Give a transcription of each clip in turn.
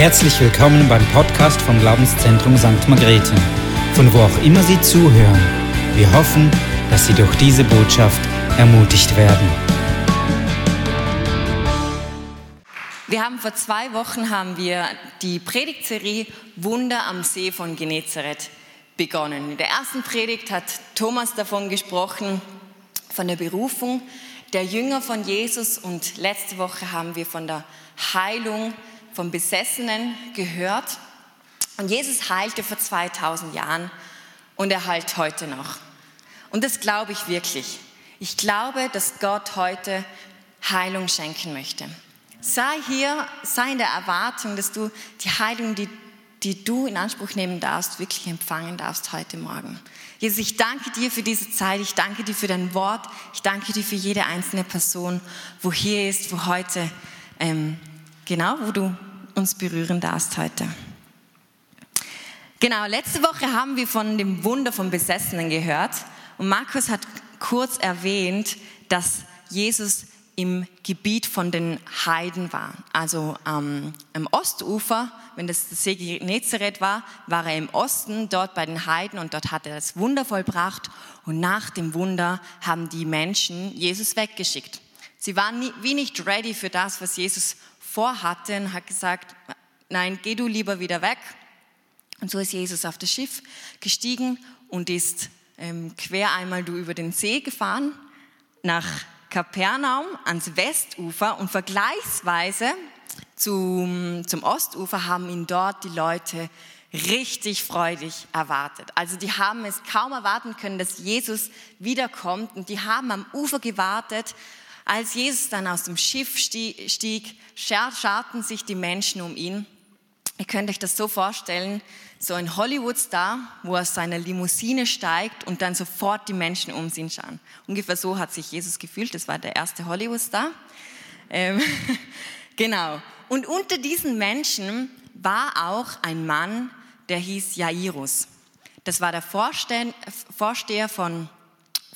Herzlich willkommen beim Podcast vom Glaubenszentrum St. Margrethe, von wo auch immer Sie zuhören. Wir hoffen, dass Sie durch diese Botschaft ermutigt werden. Wir haben vor zwei Wochen haben wir die Predigtserie Wunder am See von Genezareth begonnen. In der ersten Predigt hat Thomas davon gesprochen, von der Berufung der Jünger von Jesus und letzte Woche haben wir von der Heilung von Besessenen gehört. Und Jesus heilte vor 2000 Jahren und er heilt heute noch. Und das glaube ich wirklich. Ich glaube, dass Gott heute Heilung schenken möchte. Sei hier, sei in der Erwartung, dass du die Heilung, die, die du in Anspruch nehmen darfst, wirklich empfangen darfst heute Morgen. Jesus, ich danke dir für diese Zeit, ich danke dir für dein Wort, ich danke dir für jede einzelne Person, wo hier ist, wo heute, ähm, genau, wo du uns berühren darfst heute. Genau, letzte Woche haben wir von dem Wunder vom Besessenen gehört und Markus hat kurz erwähnt, dass Jesus im Gebiet von den Heiden war. Also ähm, am Ostufer, wenn das der See Genezareth war, war er im Osten, dort bei den Heiden und dort hat er das Wunder vollbracht und nach dem Wunder haben die Menschen Jesus weggeschickt. Sie waren nie, wie nicht ready für das, was Jesus vorhatte und hat gesagt, nein, geh du lieber wieder weg. Und so ist Jesus auf das Schiff gestiegen und ist ähm, quer einmal über den See gefahren nach Kapernaum ans Westufer und vergleichsweise zum, zum Ostufer haben ihn dort die Leute richtig freudig erwartet. Also die haben es kaum erwarten können, dass Jesus wiederkommt und die haben am Ufer gewartet als Jesus dann aus dem Schiff stieg, scharten sich die Menschen um ihn. Ihr könnt euch das so vorstellen, so ein Hollywood-Star, wo er aus seiner Limousine steigt und dann sofort die Menschen um ihn schauen. Ungefähr so hat sich Jesus gefühlt, das war der erste Hollywood-Star. Ähm, genau. Und unter diesen Menschen war auch ein Mann, der hieß Jairus. Das war der Vorsteher von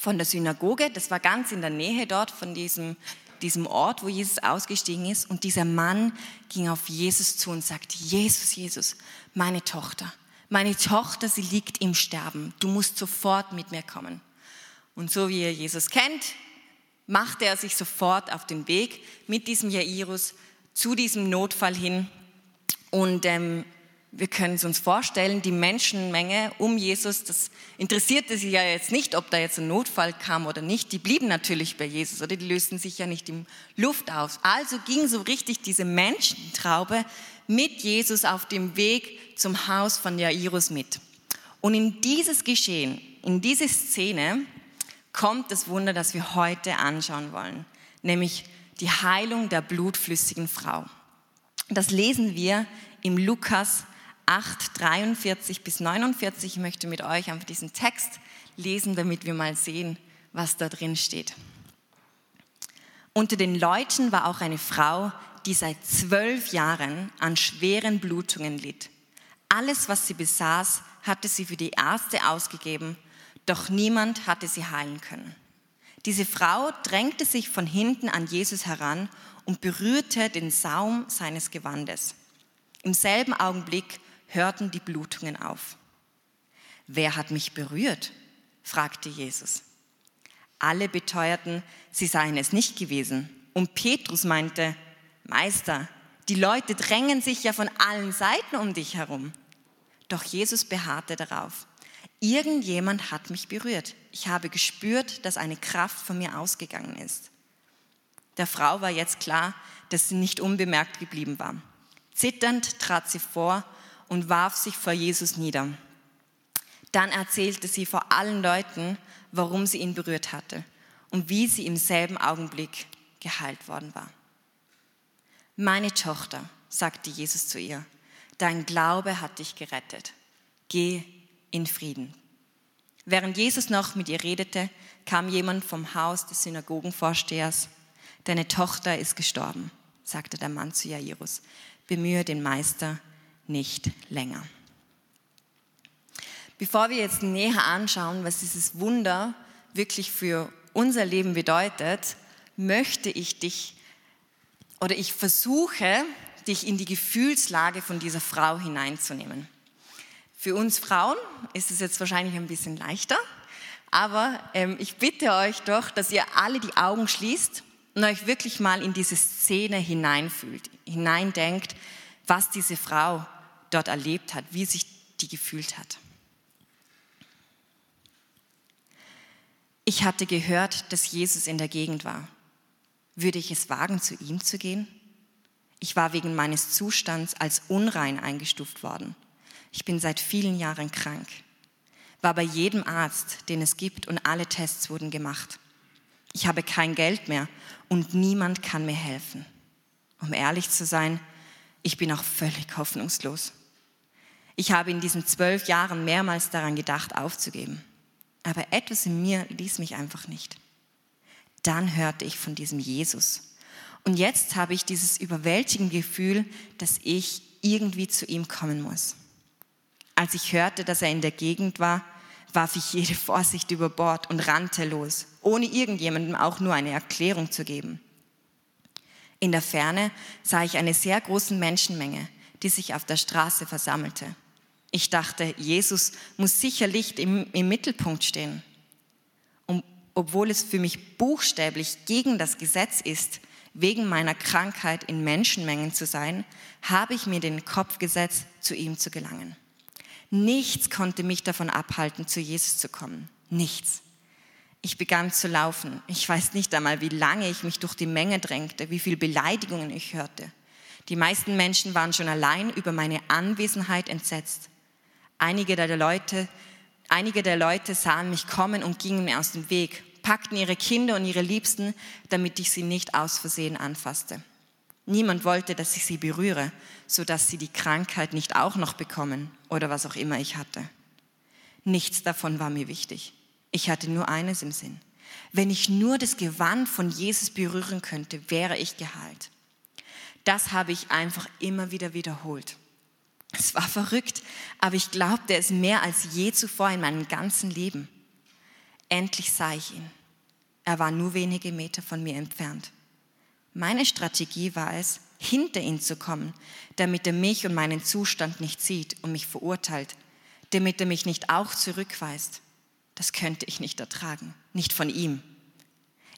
von der Synagoge, das war ganz in der Nähe dort von diesem, diesem Ort, wo Jesus ausgestiegen ist. Und dieser Mann ging auf Jesus zu und sagte, Jesus, Jesus, meine Tochter, meine Tochter, sie liegt im Sterben. Du musst sofort mit mir kommen. Und so wie ihr Jesus kennt, machte er sich sofort auf den Weg mit diesem Jairus zu diesem Notfall hin. Und ähm, wir können es uns vorstellen, die Menschenmenge um Jesus, das interessierte sie ja jetzt nicht, ob da jetzt ein Notfall kam oder nicht. Die blieben natürlich bei Jesus oder die lösten sich ja nicht in Luft aus. Also ging so richtig diese Menschentraube mit Jesus auf dem Weg zum Haus von Jairus mit. Und in dieses Geschehen, in diese Szene kommt das Wunder, das wir heute anschauen wollen, nämlich die Heilung der blutflüssigen Frau. Das lesen wir im Lukas 8, 43 bis 49. Ich möchte mit euch einfach diesen Text lesen, damit wir mal sehen, was da drin steht. Unter den Leuten war auch eine Frau, die seit zwölf Jahren an schweren Blutungen litt. Alles, was sie besaß, hatte sie für die Ärzte ausgegeben, doch niemand hatte sie heilen können. Diese Frau drängte sich von hinten an Jesus heran und berührte den Saum seines Gewandes. Im selben Augenblick hörten die Blutungen auf. Wer hat mich berührt? fragte Jesus. Alle beteuerten, sie seien es nicht gewesen. Und Petrus meinte, Meister, die Leute drängen sich ja von allen Seiten um dich herum. Doch Jesus beharrte darauf. Irgendjemand hat mich berührt. Ich habe gespürt, dass eine Kraft von mir ausgegangen ist. Der Frau war jetzt klar, dass sie nicht unbemerkt geblieben war. Zitternd trat sie vor und warf sich vor Jesus nieder. Dann erzählte sie vor allen Leuten, warum sie ihn berührt hatte und wie sie im selben Augenblick geheilt worden war. Meine Tochter, sagte Jesus zu ihr, dein Glaube hat dich gerettet. Geh in Frieden. Während Jesus noch mit ihr redete, kam jemand vom Haus des Synagogenvorstehers. Deine Tochter ist gestorben, sagte der Mann zu Jairus. Bemühe den Meister, nicht länger. Bevor wir jetzt näher anschauen, was dieses Wunder wirklich für unser Leben bedeutet, möchte ich dich oder ich versuche dich in die Gefühlslage von dieser Frau hineinzunehmen. Für uns Frauen ist es jetzt wahrscheinlich ein bisschen leichter, aber ähm, ich bitte euch doch, dass ihr alle die Augen schließt und euch wirklich mal in diese Szene hineinfühlt, hineindenkt, was diese Frau dort erlebt hat, wie sich die gefühlt hat. Ich hatte gehört, dass Jesus in der Gegend war. Würde ich es wagen, zu ihm zu gehen? Ich war wegen meines Zustands als unrein eingestuft worden. Ich bin seit vielen Jahren krank. War bei jedem Arzt, den es gibt, und alle Tests wurden gemacht. Ich habe kein Geld mehr und niemand kann mir helfen. Um ehrlich zu sein, ich bin auch völlig hoffnungslos. Ich habe in diesen zwölf Jahren mehrmals daran gedacht, aufzugeben. Aber etwas in mir ließ mich einfach nicht. Dann hörte ich von diesem Jesus. Und jetzt habe ich dieses überwältigende Gefühl, dass ich irgendwie zu ihm kommen muss. Als ich hörte, dass er in der Gegend war, warf ich jede Vorsicht über Bord und rannte los, ohne irgendjemandem auch nur eine Erklärung zu geben. In der Ferne sah ich eine sehr große Menschenmenge, die sich auf der Straße versammelte. Ich dachte, Jesus muss sicherlich im, im Mittelpunkt stehen. Und obwohl es für mich buchstäblich gegen das Gesetz ist, wegen meiner Krankheit in Menschenmengen zu sein, habe ich mir den Kopf gesetzt, zu ihm zu gelangen. Nichts konnte mich davon abhalten, zu Jesus zu kommen. Nichts. Ich begann zu laufen. Ich weiß nicht einmal, wie lange ich mich durch die Menge drängte, wie viele Beleidigungen ich hörte. Die meisten Menschen waren schon allein über meine Anwesenheit entsetzt. Einige der Leute, einige der Leute sahen mich kommen und gingen mir aus dem Weg, packten ihre Kinder und ihre Liebsten, damit ich sie nicht aus Versehen anfasste. Niemand wollte, dass ich sie berühre, sodass sie die Krankheit nicht auch noch bekommen oder was auch immer ich hatte. Nichts davon war mir wichtig. Ich hatte nur eines im Sinn. Wenn ich nur das Gewand von Jesus berühren könnte, wäre ich geheilt. Das habe ich einfach immer wieder wiederholt. Es war verrückt, aber ich glaubte es mehr als je zuvor in meinem ganzen Leben. Endlich sah ich ihn. Er war nur wenige Meter von mir entfernt. Meine Strategie war es, hinter ihn zu kommen, damit er mich und meinen Zustand nicht sieht und mich verurteilt, damit er mich nicht auch zurückweist. Das könnte ich nicht ertragen, nicht von ihm.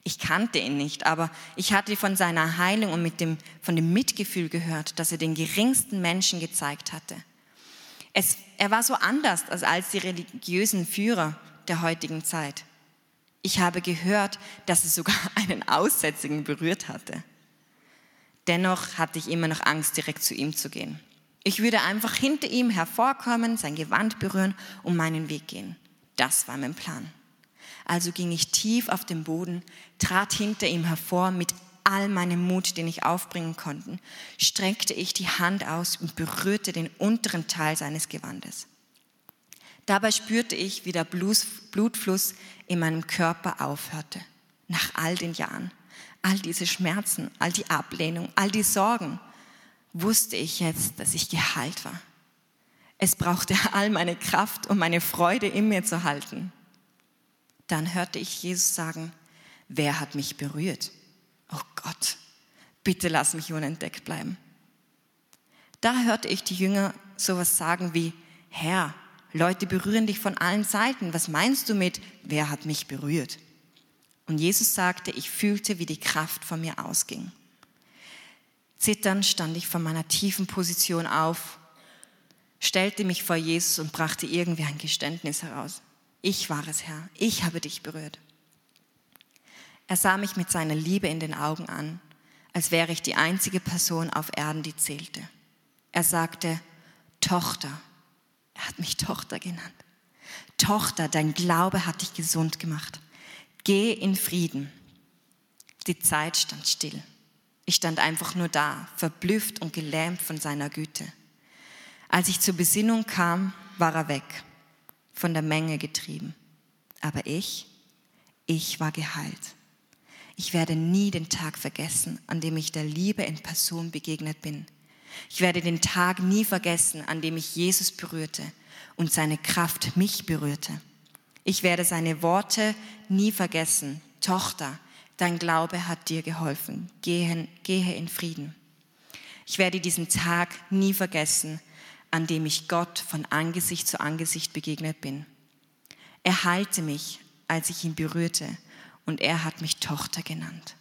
Ich kannte ihn nicht, aber ich hatte von seiner Heilung und mit dem, von dem Mitgefühl gehört, das er den geringsten Menschen gezeigt hatte. Es, er war so anders als, als die religiösen Führer der heutigen Zeit. Ich habe gehört, dass er sogar einen Aussätzigen berührt hatte. Dennoch hatte ich immer noch Angst, direkt zu ihm zu gehen. Ich würde einfach hinter ihm hervorkommen, sein Gewand berühren und meinen Weg gehen. Das war mein Plan. Also ging ich tief auf den Boden, trat hinter ihm hervor mit all meinem Mut, den ich aufbringen konnte, streckte ich die Hand aus und berührte den unteren Teil seines Gewandes. Dabei spürte ich, wie der Blutfluss in meinem Körper aufhörte. Nach all den Jahren, all diese Schmerzen, all die Ablehnung, all die Sorgen, wusste ich jetzt, dass ich geheilt war. Es brauchte all meine Kraft, um meine Freude in mir zu halten. Dann hörte ich Jesus sagen, wer hat mich berührt? Oh Gott, bitte lass mich unentdeckt bleiben. Da hörte ich die Jünger sowas sagen wie, Herr, Leute berühren dich von allen Seiten. Was meinst du mit, wer hat mich berührt? Und Jesus sagte, ich fühlte, wie die Kraft von mir ausging. Zitternd stand ich von meiner tiefen Position auf, stellte mich vor Jesus und brachte irgendwie ein Geständnis heraus. Ich war es, Herr. Ich habe dich berührt. Er sah mich mit seiner Liebe in den Augen an, als wäre ich die einzige Person auf Erden, die zählte. Er sagte, Tochter. Er hat mich Tochter genannt. Tochter, dein Glaube hat dich gesund gemacht. Geh in Frieden. Die Zeit stand still. Ich stand einfach nur da, verblüfft und gelähmt von seiner Güte. Als ich zur Besinnung kam, war er weg von der Menge getrieben. Aber ich, ich war geheilt. Ich werde nie den Tag vergessen, an dem ich der Liebe in Person begegnet bin. Ich werde den Tag nie vergessen, an dem ich Jesus berührte und seine Kraft mich berührte. Ich werde seine Worte nie vergessen. Tochter, dein Glaube hat dir geholfen. Gehe, gehe in Frieden. Ich werde diesen Tag nie vergessen, an dem ich Gott von Angesicht zu Angesicht begegnet bin. Er heilte mich, als ich ihn berührte, und er hat mich Tochter genannt.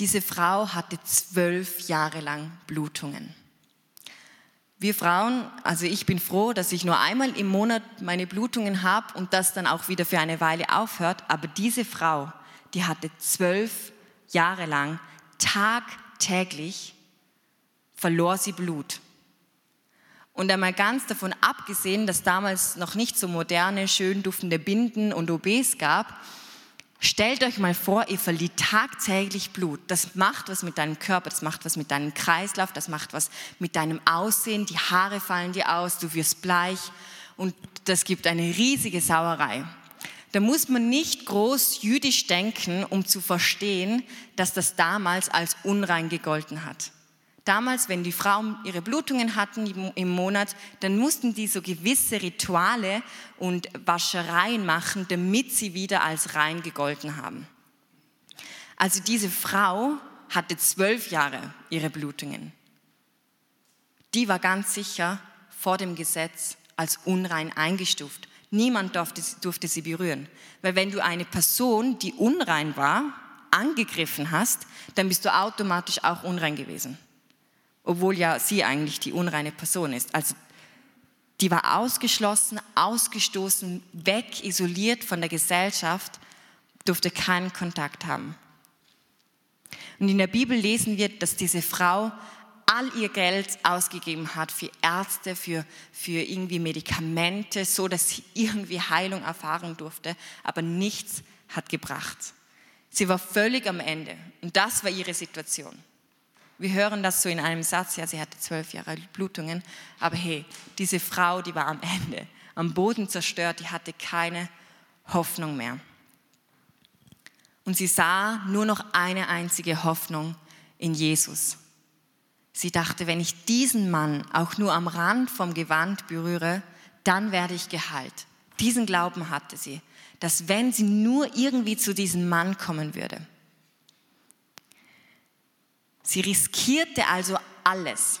Diese Frau hatte zwölf Jahre lang Blutungen. Wir Frauen, also ich bin froh, dass ich nur einmal im Monat meine Blutungen habe und das dann auch wieder für eine Weile aufhört. Aber diese Frau, die hatte zwölf Jahre lang tagtäglich verlor sie Blut. Und einmal ganz davon abgesehen, dass damals noch nicht so moderne, schön duftende Binden und OBs gab, Stellt euch mal vor, ihr verliert tagtäglich Blut. Das macht was mit deinem Körper, das macht was mit deinem Kreislauf, das macht was mit deinem Aussehen. Die Haare fallen dir aus, du wirst bleich und das gibt eine riesige Sauerei. Da muss man nicht groß jüdisch denken, um zu verstehen, dass das damals als unrein gegolten hat. Damals, wenn die Frauen ihre Blutungen hatten im Monat, dann mussten die so gewisse Rituale und Waschereien machen, damit sie wieder als rein gegolten haben. Also diese Frau hatte zwölf Jahre ihre Blutungen. Die war ganz sicher vor dem Gesetz als unrein eingestuft. Niemand durfte, durfte sie berühren. Weil wenn du eine Person, die unrein war, angegriffen hast, dann bist du automatisch auch unrein gewesen obwohl ja sie eigentlich die unreine Person ist. Also die war ausgeschlossen, ausgestoßen, weg, isoliert von der Gesellschaft, durfte keinen Kontakt haben. Und in der Bibel lesen wir, dass diese Frau all ihr Geld ausgegeben hat für Ärzte, für, für irgendwie Medikamente, so dass sie irgendwie Heilung erfahren durfte, aber nichts hat gebracht. Sie war völlig am Ende und das war ihre Situation. Wir hören das so in einem Satz, ja, sie hatte zwölf Jahre Blutungen, aber hey, diese Frau, die war am Ende, am Boden zerstört, die hatte keine Hoffnung mehr. Und sie sah nur noch eine einzige Hoffnung in Jesus. Sie dachte, wenn ich diesen Mann auch nur am Rand vom Gewand berühre, dann werde ich geheilt. Diesen Glauben hatte sie, dass wenn sie nur irgendwie zu diesem Mann kommen würde, Sie riskierte also alles.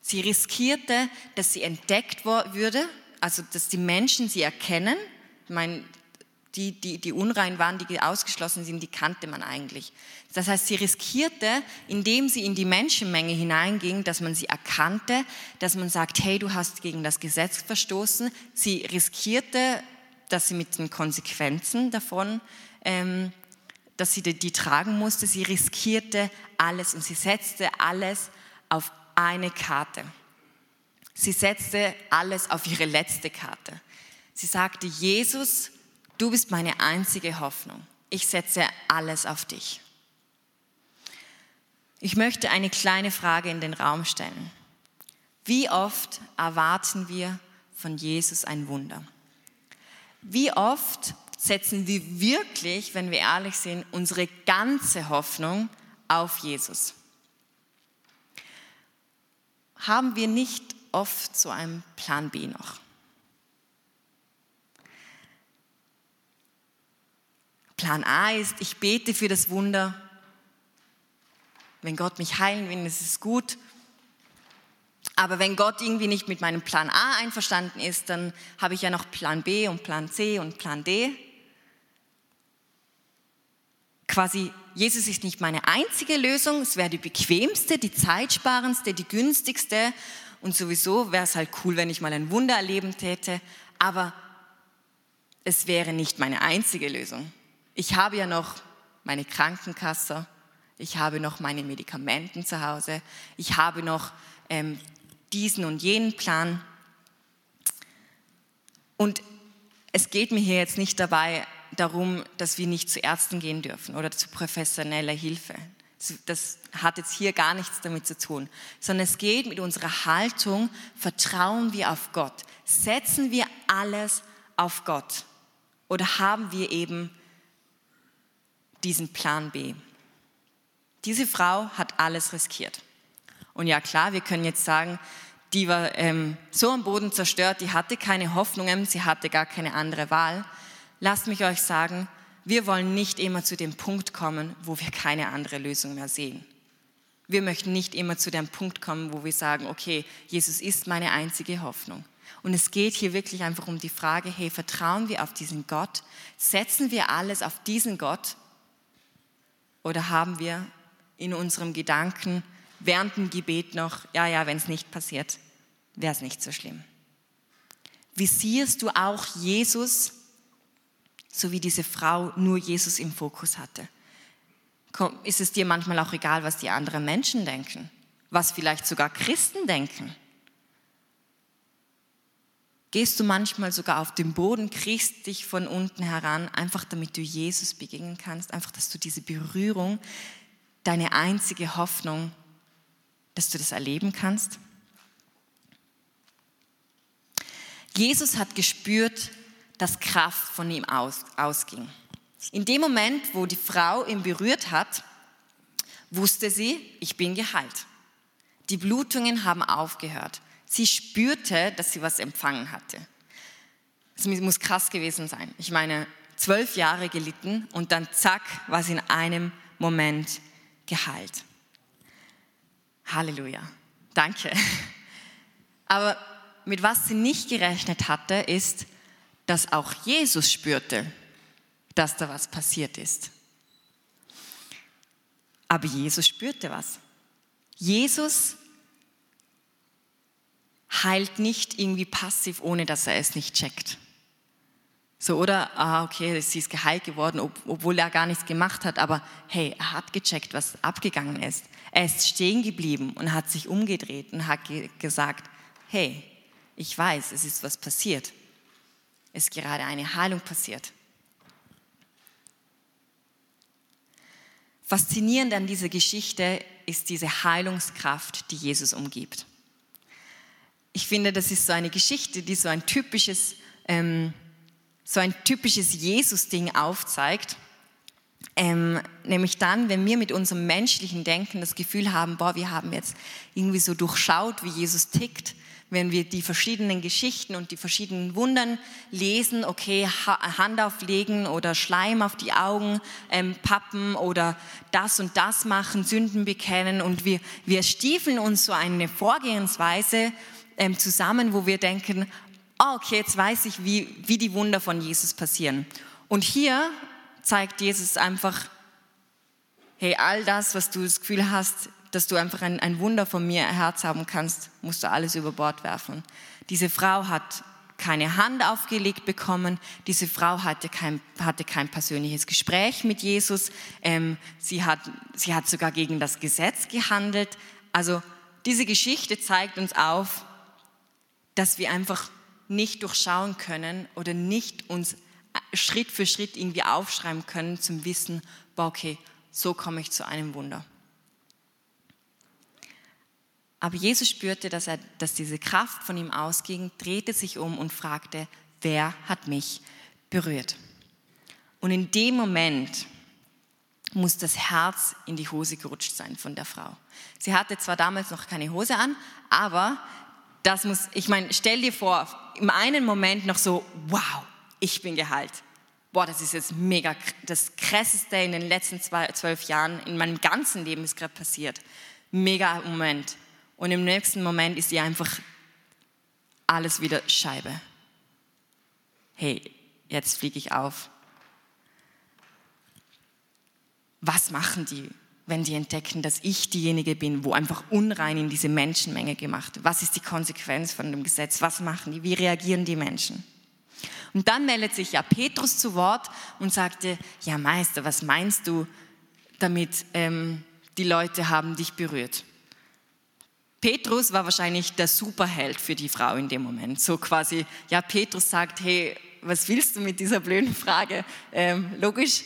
Sie riskierte, dass sie entdeckt würde, also dass die Menschen sie erkennen. Ich meine, die, die, die unrein waren, die ausgeschlossen sind, die kannte man eigentlich. Das heißt, sie riskierte, indem sie in die Menschenmenge hineinging, dass man sie erkannte, dass man sagt, hey, du hast gegen das Gesetz verstoßen. Sie riskierte, dass sie mit den Konsequenzen davon ähm, dass sie die, die tragen musste. Sie riskierte alles und sie setzte alles auf eine Karte. Sie setzte alles auf ihre letzte Karte. Sie sagte, Jesus, du bist meine einzige Hoffnung. Ich setze alles auf dich. Ich möchte eine kleine Frage in den Raum stellen. Wie oft erwarten wir von Jesus ein Wunder? Wie oft setzen wir wirklich, wenn wir ehrlich sind, unsere ganze Hoffnung auf Jesus. Haben wir nicht oft so einen Plan B noch? Plan A ist, ich bete für das Wunder. Wenn Gott mich heilen will, ist es gut. Aber wenn Gott irgendwie nicht mit meinem Plan A einverstanden ist, dann habe ich ja noch Plan B und Plan C und Plan D quasi, Jesus ist nicht meine einzige Lösung, es wäre die bequemste, die zeitsparendste, die günstigste und sowieso wäre es halt cool, wenn ich mal ein Wunder erleben täte, aber es wäre nicht meine einzige Lösung. Ich habe ja noch meine Krankenkasse, ich habe noch meine Medikamenten zu Hause, ich habe noch ähm, diesen und jenen Plan. Und es geht mir hier jetzt nicht dabei darum, dass wir nicht zu Ärzten gehen dürfen oder zu professioneller Hilfe. Das hat jetzt hier gar nichts damit zu tun, sondern es geht mit unserer Haltung, vertrauen wir auf Gott, setzen wir alles auf Gott oder haben wir eben diesen Plan B. Diese Frau hat alles riskiert. Und ja klar, wir können jetzt sagen, die war ähm, so am Boden zerstört, die hatte keine Hoffnungen, sie hatte gar keine andere Wahl lasst mich euch sagen, wir wollen nicht immer zu dem Punkt kommen, wo wir keine andere Lösung mehr sehen. Wir möchten nicht immer zu dem Punkt kommen, wo wir sagen, okay, Jesus ist meine einzige Hoffnung. Und es geht hier wirklich einfach um die Frage, hey, vertrauen wir auf diesen Gott? Setzen wir alles auf diesen Gott? Oder haben wir in unserem Gedanken während dem Gebet noch, ja, ja, wenn es nicht passiert, wäre es nicht so schlimm. Visierst du auch Jesus, so wie diese Frau nur Jesus im Fokus hatte? Ist es dir manchmal auch egal, was die anderen Menschen denken? Was vielleicht sogar Christen denken? Gehst du manchmal sogar auf den Boden, kriegst dich von unten heran, einfach damit du Jesus begegnen kannst, einfach, dass du diese Berührung, deine einzige Hoffnung, dass du das erleben kannst? Jesus hat gespürt, dass Kraft von ihm aus, ausging. In dem Moment, wo die Frau ihn berührt hat, wusste sie, ich bin geheilt. Die Blutungen haben aufgehört. Sie spürte, dass sie was empfangen hatte. Es muss krass gewesen sein. Ich meine, zwölf Jahre gelitten und dann zack, war sie in einem Moment geheilt. Halleluja. Danke. Aber mit was sie nicht gerechnet hatte, ist, dass auch Jesus spürte, dass da was passiert ist. Aber Jesus spürte was. Jesus heilt nicht irgendwie passiv, ohne dass er es nicht checkt. So, oder, ah, okay, sie ist geheilt geworden, ob, obwohl er gar nichts gemacht hat, aber hey, er hat gecheckt, was abgegangen ist. Er ist stehen geblieben und hat sich umgedreht und hat ge gesagt, hey, ich weiß, es ist was passiert. Es ist gerade eine Heilung passiert. Faszinierend an dieser Geschichte ist diese Heilungskraft, die Jesus umgibt. Ich finde, das ist so eine Geschichte, die so ein typisches, ähm, so ein typisches Jesus-Ding aufzeigt. Ähm, nämlich dann, wenn wir mit unserem menschlichen Denken das Gefühl haben, boah, wir haben jetzt irgendwie so durchschaut, wie Jesus tickt, wenn wir die verschiedenen Geschichten und die verschiedenen Wundern lesen, okay, Hand auflegen oder Schleim auf die Augen ähm, pappen oder das und das machen, Sünden bekennen und wir, wir stiefeln uns so eine Vorgehensweise ähm, zusammen, wo wir denken, oh, okay, jetzt weiß ich, wie, wie die Wunder von Jesus passieren. Und hier zeigt Jesus einfach, hey, all das, was du das Gefühl hast, dass du einfach ein, ein Wunder von mir Herz haben kannst, musst du alles über Bord werfen. Diese Frau hat keine Hand aufgelegt bekommen. Diese Frau hatte kein, hatte kein persönliches Gespräch mit Jesus. Ähm, sie, hat, sie hat sogar gegen das Gesetz gehandelt. Also diese Geschichte zeigt uns auf, dass wir einfach nicht durchschauen können oder nicht uns Schritt für Schritt irgendwie aufschreiben können zum Wissen, boah, okay, so komme ich zu einem Wunder. Aber Jesus spürte, dass, er, dass diese Kraft von ihm ausging, drehte sich um und fragte, wer hat mich berührt? Und in dem Moment muss das Herz in die Hose gerutscht sein von der Frau. Sie hatte zwar damals noch keine Hose an, aber das muss, ich meine, stell dir vor, im einen Moment noch so, wow, ich bin geheilt. Boah, das ist jetzt mega, das krasseste in den letzten zwei, zwölf Jahren in meinem ganzen Leben ist gerade passiert. Mega Moment. Und im nächsten Moment ist sie einfach alles wieder Scheibe. Hey, jetzt fliege ich auf. Was machen die, wenn die entdecken, dass ich diejenige bin, wo einfach unrein in diese Menschenmenge gemacht? Was ist die Konsequenz von dem Gesetz? Was machen die? Wie reagieren die Menschen? Und dann meldet sich ja Petrus zu Wort und sagte, ja Meister, was meinst du damit, ähm, die Leute haben dich berührt? Petrus war wahrscheinlich der Superheld für die Frau in dem Moment. So quasi, ja, Petrus sagt, hey, was willst du mit dieser blöden Frage? Ähm, logisch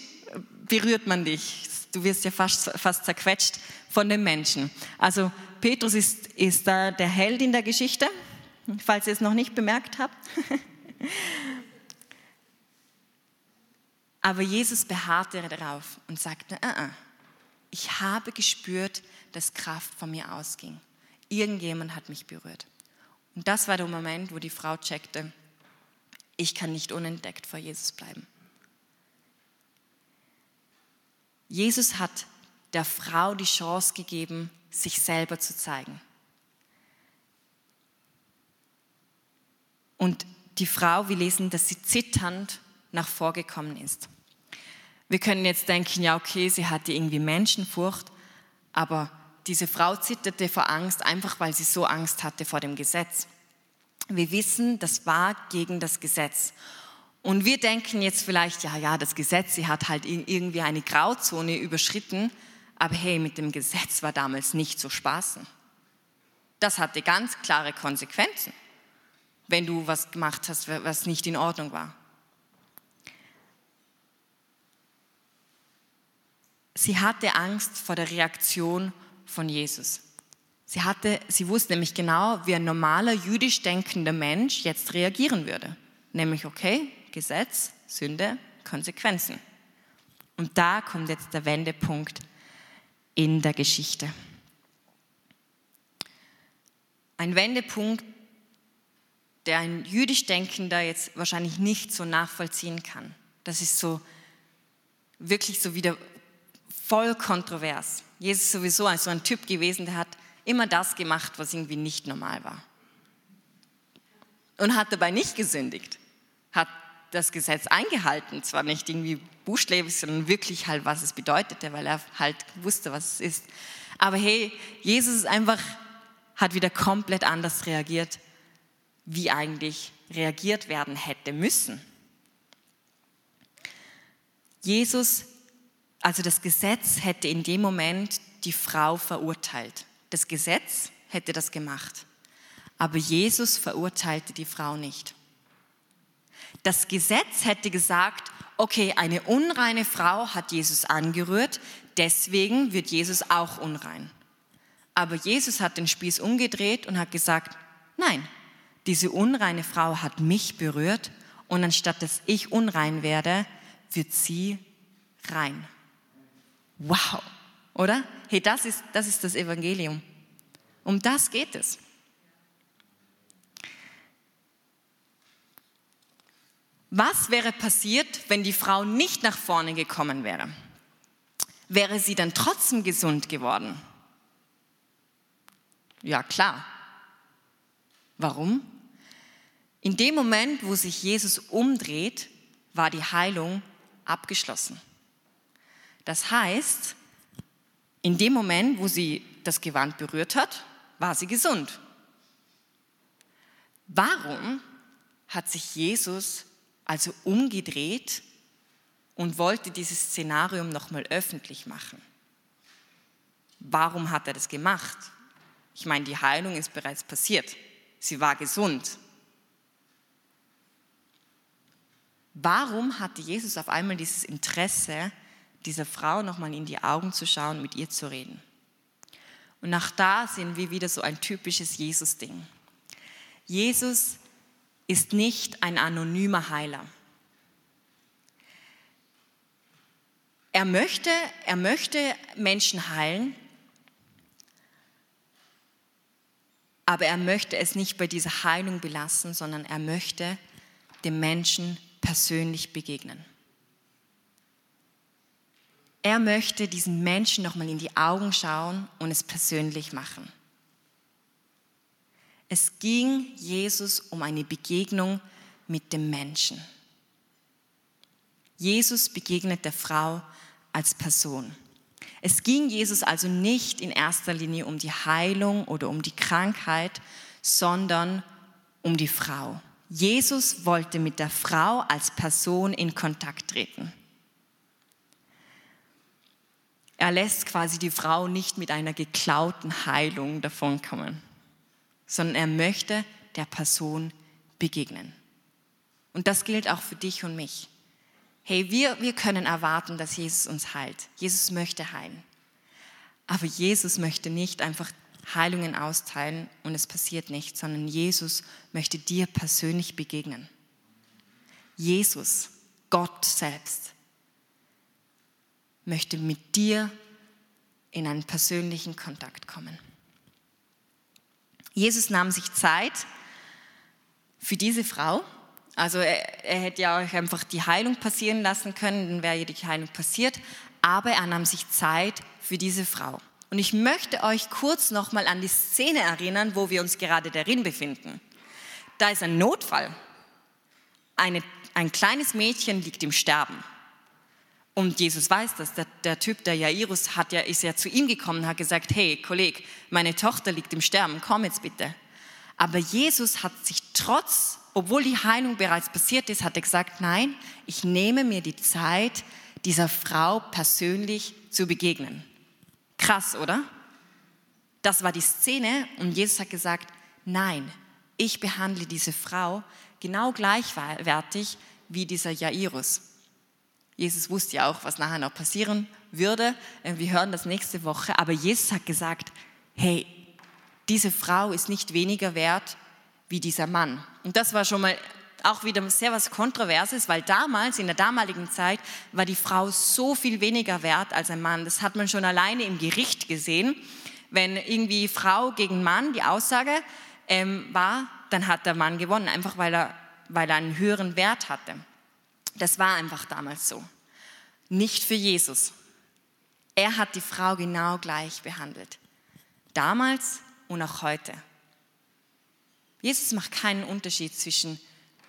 berührt man dich. Du wirst ja fast, fast zerquetscht von den Menschen. Also Petrus ist, ist da der Held in der Geschichte, falls ihr es noch nicht bemerkt habt. Aber Jesus beharrte darauf und sagte, uh -uh, ich habe gespürt, dass Kraft von mir ausging. Irgendjemand hat mich berührt. Und das war der Moment, wo die Frau checkte, ich kann nicht unentdeckt vor Jesus bleiben. Jesus hat der Frau die Chance gegeben, sich selber zu zeigen. Und die Frau, wir lesen, dass sie zitternd nach vorgekommen ist. Wir können jetzt denken, ja, okay, sie hatte irgendwie Menschenfurcht, aber diese Frau zitterte vor Angst, einfach weil sie so Angst hatte vor dem Gesetz. Wir wissen, das war gegen das Gesetz. Und wir denken jetzt vielleicht, ja, ja, das Gesetz, sie hat halt irgendwie eine Grauzone überschritten, aber hey, mit dem Gesetz war damals nicht zu spaßen. Das hatte ganz klare Konsequenzen, wenn du was gemacht hast, was nicht in Ordnung war. Sie hatte Angst vor der Reaktion von Jesus. Sie, hatte, sie wusste nämlich genau, wie ein normaler jüdisch denkender Mensch jetzt reagieren würde. Nämlich, okay, Gesetz, Sünde, Konsequenzen. Und da kommt jetzt der Wendepunkt in der Geschichte. Ein Wendepunkt, der ein jüdisch Denkender jetzt wahrscheinlich nicht so nachvollziehen kann. Das ist so wirklich so wieder voll kontrovers. Jesus ist sowieso so ein Typ gewesen, der hat immer das gemacht, was irgendwie nicht normal war. Und hat dabei nicht gesündigt, hat das Gesetz eingehalten, zwar nicht irgendwie buchstäblich, sondern wirklich halt, was es bedeutete, weil er halt wusste, was es ist. Aber hey, Jesus ist einfach, hat wieder komplett anders reagiert, wie eigentlich reagiert werden hätte müssen. Jesus, also das Gesetz hätte in dem Moment die Frau verurteilt. Das Gesetz hätte das gemacht. Aber Jesus verurteilte die Frau nicht. Das Gesetz hätte gesagt, okay, eine unreine Frau hat Jesus angerührt, deswegen wird Jesus auch unrein. Aber Jesus hat den Spieß umgedreht und hat gesagt, nein, diese unreine Frau hat mich berührt und anstatt dass ich unrein werde, wird sie rein. Wow, oder? Hey, das ist, das ist das Evangelium. Um das geht es. Was wäre passiert, wenn die Frau nicht nach vorne gekommen wäre? Wäre sie dann trotzdem gesund geworden? Ja, klar. Warum? In dem Moment, wo sich Jesus umdreht, war die Heilung abgeschlossen. Das heißt, in dem Moment, wo sie das Gewand berührt hat, war sie gesund. Warum hat sich Jesus also umgedreht und wollte dieses Szenarium nochmal öffentlich machen? Warum hat er das gemacht? Ich meine, die Heilung ist bereits passiert. Sie war gesund. Warum hatte Jesus auf einmal dieses Interesse, dieser Frau nochmal in die Augen zu schauen, mit ihr zu reden. Und auch da sehen wir wieder so ein typisches Jesus-Ding. Jesus ist nicht ein anonymer Heiler. Er möchte, er möchte Menschen heilen, aber er möchte es nicht bei dieser Heilung belassen, sondern er möchte dem Menschen persönlich begegnen. Er möchte diesen Menschen nochmal in die Augen schauen und es persönlich machen. Es ging Jesus um eine Begegnung mit dem Menschen. Jesus begegnet der Frau als Person. Es ging Jesus also nicht in erster Linie um die Heilung oder um die Krankheit, sondern um die Frau. Jesus wollte mit der Frau als Person in Kontakt treten. Er lässt quasi die Frau nicht mit einer geklauten Heilung davonkommen, sondern er möchte der Person begegnen. Und das gilt auch für dich und mich. Hey, wir, wir können erwarten, dass Jesus uns heilt. Jesus möchte heilen. Aber Jesus möchte nicht einfach Heilungen austeilen und es passiert nicht, sondern Jesus möchte dir persönlich begegnen. Jesus, Gott selbst, möchte mit dir in einen persönlichen Kontakt kommen. Jesus nahm sich Zeit für diese Frau Also er, er hätte ja auch einfach die Heilung passieren lassen können, dann wäre ja die Heilung passiert. Aber er nahm sich Zeit für diese Frau. Und ich möchte euch kurz nochmal an die Szene erinnern, wo wir uns gerade darin befinden. Da ist ein Notfall. Eine, ein kleines Mädchen liegt im Sterben. Und Jesus weiß das. Der, der, Typ, der Jairus, hat ja, ist ja zu ihm gekommen und hat gesagt, hey, Kollege, meine Tochter liegt im Sterben, komm jetzt bitte. Aber Jesus hat sich trotz, obwohl die Heilung bereits passiert ist, hat er gesagt, nein, ich nehme mir die Zeit, dieser Frau persönlich zu begegnen. Krass, oder? Das war die Szene und Jesus hat gesagt, nein, ich behandle diese Frau genau gleichwertig wie dieser Jairus. Jesus wusste ja auch, was nachher noch passieren würde. Wir hören das nächste Woche. Aber Jesus hat gesagt, hey, diese Frau ist nicht weniger wert wie dieser Mann. Und das war schon mal auch wieder sehr was Kontroverses, weil damals, in der damaligen Zeit, war die Frau so viel weniger wert als ein Mann. Das hat man schon alleine im Gericht gesehen. Wenn irgendwie Frau gegen Mann die Aussage ähm, war, dann hat der Mann gewonnen, einfach weil er, weil er einen höheren Wert hatte. Das war einfach damals so. Nicht für Jesus. Er hat die Frau genau gleich behandelt. Damals und auch heute. Jesus macht keinen Unterschied zwischen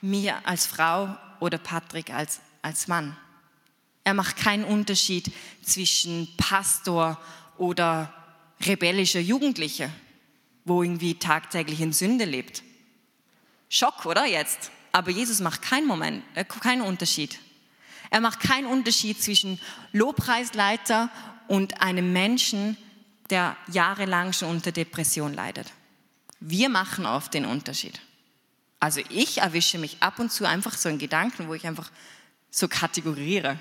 mir als Frau oder Patrick als, als Mann. Er macht keinen Unterschied zwischen Pastor oder rebellischer Jugendlicher, wo irgendwie tagtäglich in Sünde lebt. Schock, oder jetzt? Aber Jesus macht keinen, Moment, äh, keinen Unterschied. Er macht keinen Unterschied zwischen Lobpreisleiter und einem Menschen, der jahrelang schon unter Depression leidet. Wir machen oft den Unterschied. Also ich erwische mich ab und zu einfach so in Gedanken, wo ich einfach so kategoriere.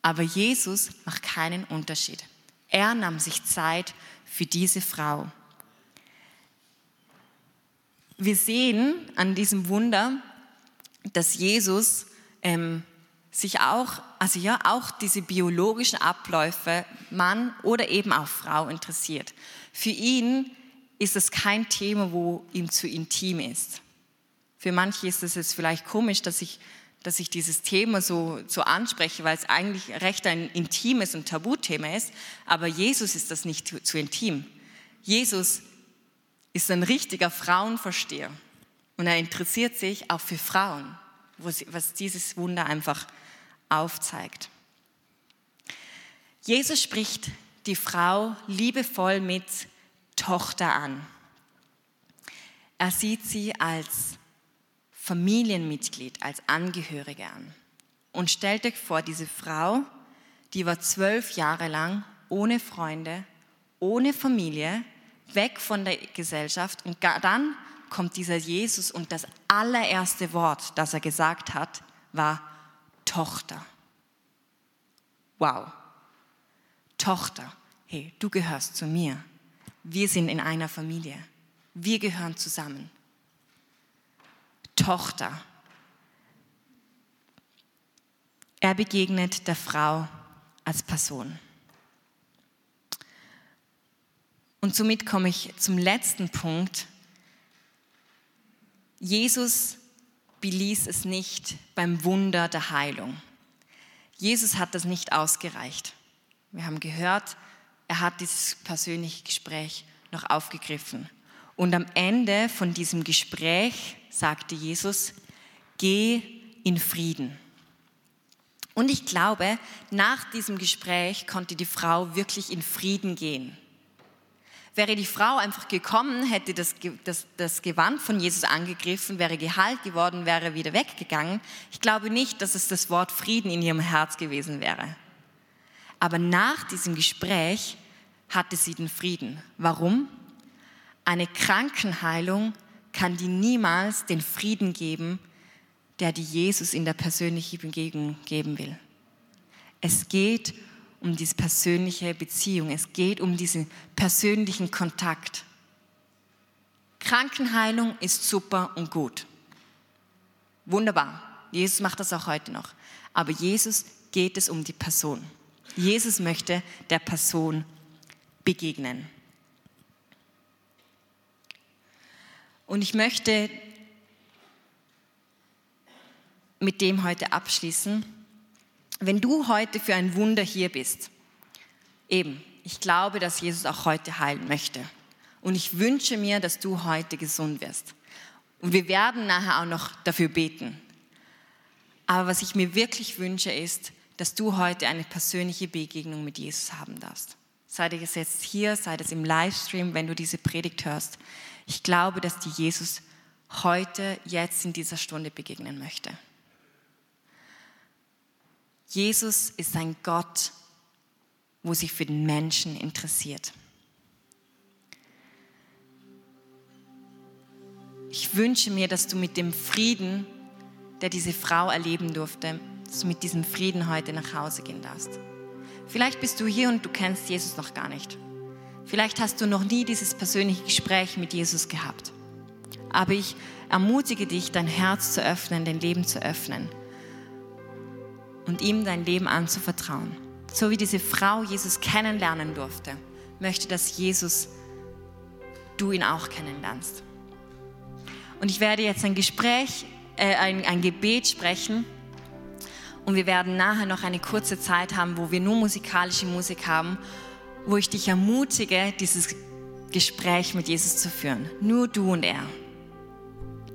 Aber Jesus macht keinen Unterschied. Er nahm sich Zeit für diese Frau. Wir sehen an diesem Wunder, dass Jesus ähm, sich auch, also ja, auch diese biologischen Abläufe, Mann oder eben auch Frau interessiert. Für ihn ist es kein Thema, wo ihm zu intim ist. Für manche ist es jetzt vielleicht komisch, dass ich, dass ich dieses Thema so, so anspreche, weil es eigentlich recht ein intimes und Tabuthema ist. Aber Jesus ist das nicht zu, zu intim. Jesus ist ein richtiger Frauenversteher. Und er interessiert sich auch für Frauen, was dieses Wunder einfach aufzeigt. Jesus spricht die Frau liebevoll mit Tochter an. Er sieht sie als Familienmitglied, als Angehörige an. Und stellt euch vor, diese Frau, die war zwölf Jahre lang ohne Freunde, ohne Familie, weg von der Gesellschaft und dann kommt dieser Jesus und das allererste Wort, das er gesagt hat, war Tochter. Wow. Tochter, hey, du gehörst zu mir. Wir sind in einer Familie. Wir gehören zusammen. Tochter. Er begegnet der Frau als Person. Und somit komme ich zum letzten Punkt, Jesus beließ es nicht beim Wunder der Heilung. Jesus hat das nicht ausgereicht. Wir haben gehört, er hat dieses persönliche Gespräch noch aufgegriffen. Und am Ende von diesem Gespräch sagte Jesus, geh in Frieden. Und ich glaube, nach diesem Gespräch konnte die Frau wirklich in Frieden gehen. Wäre die Frau einfach gekommen, hätte das, das, das Gewand von Jesus angegriffen, wäre geheilt geworden, wäre wieder weggegangen, ich glaube nicht, dass es das Wort Frieden in ihrem Herz gewesen wäre. Aber nach diesem Gespräch hatte sie den Frieden. Warum? Eine Krankenheilung kann dir niemals den Frieden geben, der dir Jesus in der persönlichen Begegnung geben will. Es geht um um diese persönliche Beziehung. Es geht um diesen persönlichen Kontakt. Krankenheilung ist super und gut. Wunderbar. Jesus macht das auch heute noch. Aber Jesus geht es um die Person. Jesus möchte der Person begegnen. Und ich möchte mit dem heute abschließen. Wenn du heute für ein Wunder hier bist, eben, ich glaube, dass Jesus auch heute heilen möchte. Und ich wünsche mir, dass du heute gesund wirst. Und wir werden nachher auch noch dafür beten. Aber was ich mir wirklich wünsche, ist, dass du heute eine persönliche Begegnung mit Jesus haben darfst. Sei es jetzt hier, sei es im Livestream, wenn du diese Predigt hörst. Ich glaube, dass dir Jesus heute, jetzt in dieser Stunde begegnen möchte. Jesus ist ein Gott, wo sich für den Menschen interessiert. Ich wünsche mir, dass du mit dem Frieden, der diese Frau erleben durfte, dass du mit diesem Frieden heute nach Hause gehen darfst. Vielleicht bist du hier und du kennst Jesus noch gar nicht. Vielleicht hast du noch nie dieses persönliche Gespräch mit Jesus gehabt. Aber ich ermutige dich, dein Herz zu öffnen, dein Leben zu öffnen und ihm dein Leben anzuvertrauen. So wie diese Frau Jesus kennenlernen durfte, möchte, dass Jesus, du ihn auch kennenlernst. Und ich werde jetzt ein Gespräch, äh, ein, ein Gebet sprechen. Und wir werden nachher noch eine kurze Zeit haben, wo wir nur musikalische Musik haben, wo ich dich ermutige, dieses Gespräch mit Jesus zu führen. Nur du und er.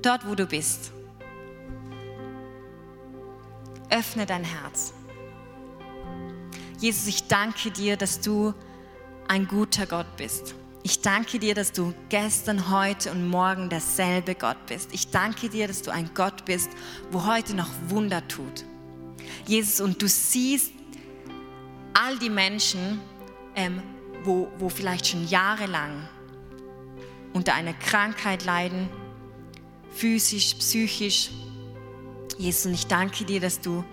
Dort, wo du bist. Öffne dein Herz. Jesus, ich danke dir, dass du ein guter Gott bist. Ich danke dir, dass du gestern, heute und morgen derselbe Gott bist. Ich danke dir, dass du ein Gott bist, wo heute noch Wunder tut. Jesus, und du siehst all die Menschen, ähm, wo, wo vielleicht schon jahrelang unter einer Krankheit leiden, physisch, psychisch, Jesus, und ich danke dir, dass du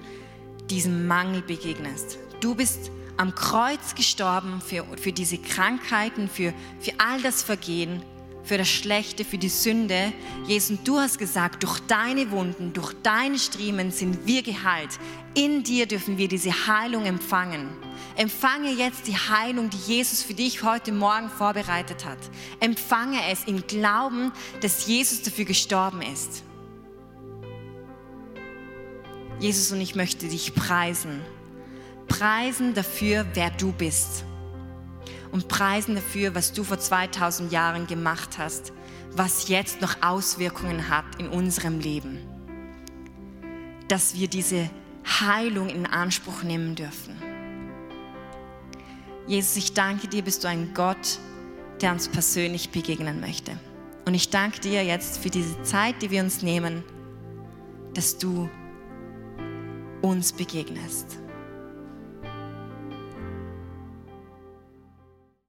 diesem Mangel begegnest. Du bist am Kreuz gestorben für, für diese Krankheiten, für, für all das Vergehen, für das Schlechte, für die Sünde. Jesus, du hast gesagt, durch deine Wunden, durch deine Striemen sind wir geheilt. In dir dürfen wir diese Heilung empfangen. Empfange jetzt die Heilung, die Jesus für dich heute Morgen vorbereitet hat. Empfange es im Glauben, dass Jesus dafür gestorben ist. Jesus, und ich möchte dich preisen. Preisen dafür, wer du bist. Und preisen dafür, was du vor 2000 Jahren gemacht hast, was jetzt noch Auswirkungen hat in unserem Leben. Dass wir diese Heilung in Anspruch nehmen dürfen. Jesus, ich danke dir, bist du ein Gott, der uns persönlich begegnen möchte. Und ich danke dir jetzt für diese Zeit, die wir uns nehmen, dass du uns begegnest.